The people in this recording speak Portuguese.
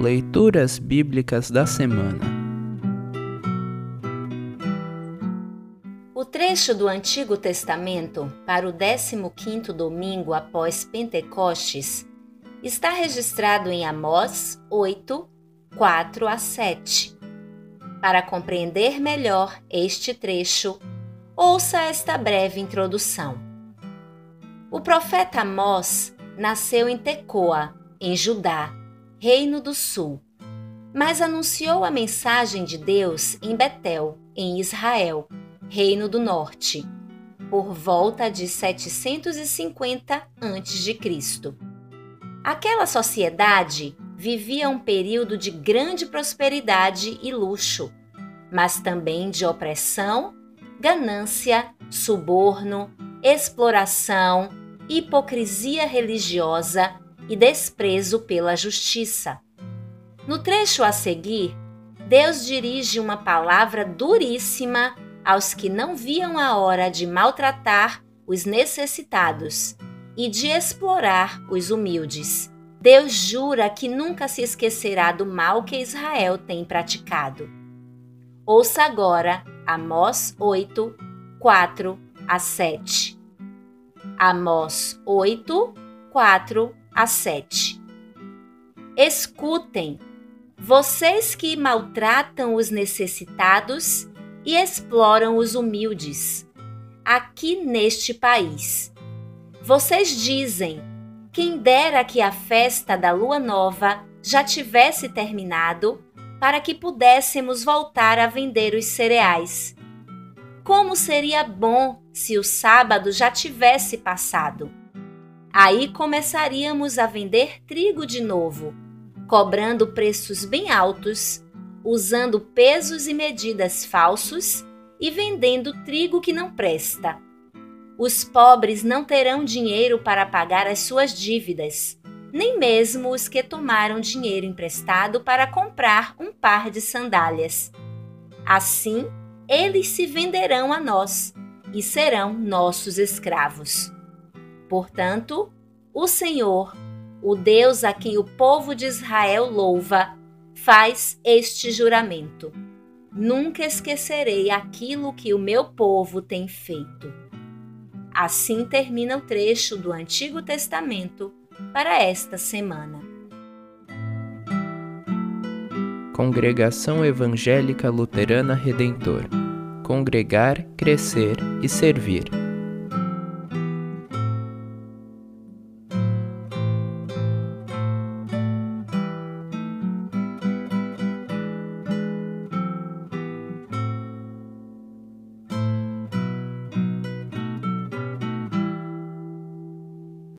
Leituras Bíblicas da Semana O trecho do Antigo Testamento para o 15º domingo após Pentecostes está registrado em Amós 8, 4 a 7. Para compreender melhor este trecho, ouça esta breve introdução. O profeta Amós nasceu em Tecoa, em Judá, Reino do Sul, mas anunciou a mensagem de Deus em Betel, em Israel, Reino do Norte, por volta de 750 a.C. Aquela sociedade vivia um período de grande prosperidade e luxo, mas também de opressão, ganância, suborno, exploração, hipocrisia religiosa e desprezo pela justiça. No trecho a seguir, Deus dirige uma palavra duríssima aos que não viam a hora de maltratar os necessitados e de explorar os humildes. Deus jura que nunca se esquecerá do mal que Israel tem praticado. Ouça agora Amós 8, 4 a 7. Amós 8, 4 a 7. Escutem, vocês que maltratam os necessitados e exploram os humildes, aqui neste país. Vocês dizem: quem dera que a festa da lua nova já tivesse terminado para que pudéssemos voltar a vender os cereais. Como seria bom se o sábado já tivesse passado! Aí começaríamos a vender trigo de novo, cobrando preços bem altos, usando pesos e medidas falsos e vendendo trigo que não presta. Os pobres não terão dinheiro para pagar as suas dívidas, nem mesmo os que tomaram dinheiro emprestado para comprar um par de sandálias. Assim, eles se venderão a nós e serão nossos escravos. Portanto, o Senhor, o Deus a quem o povo de Israel louva, faz este juramento: Nunca esquecerei aquilo que o meu povo tem feito. Assim termina o trecho do Antigo Testamento para esta semana. Congregação Evangélica Luterana Redentor Congregar, Crescer e Servir.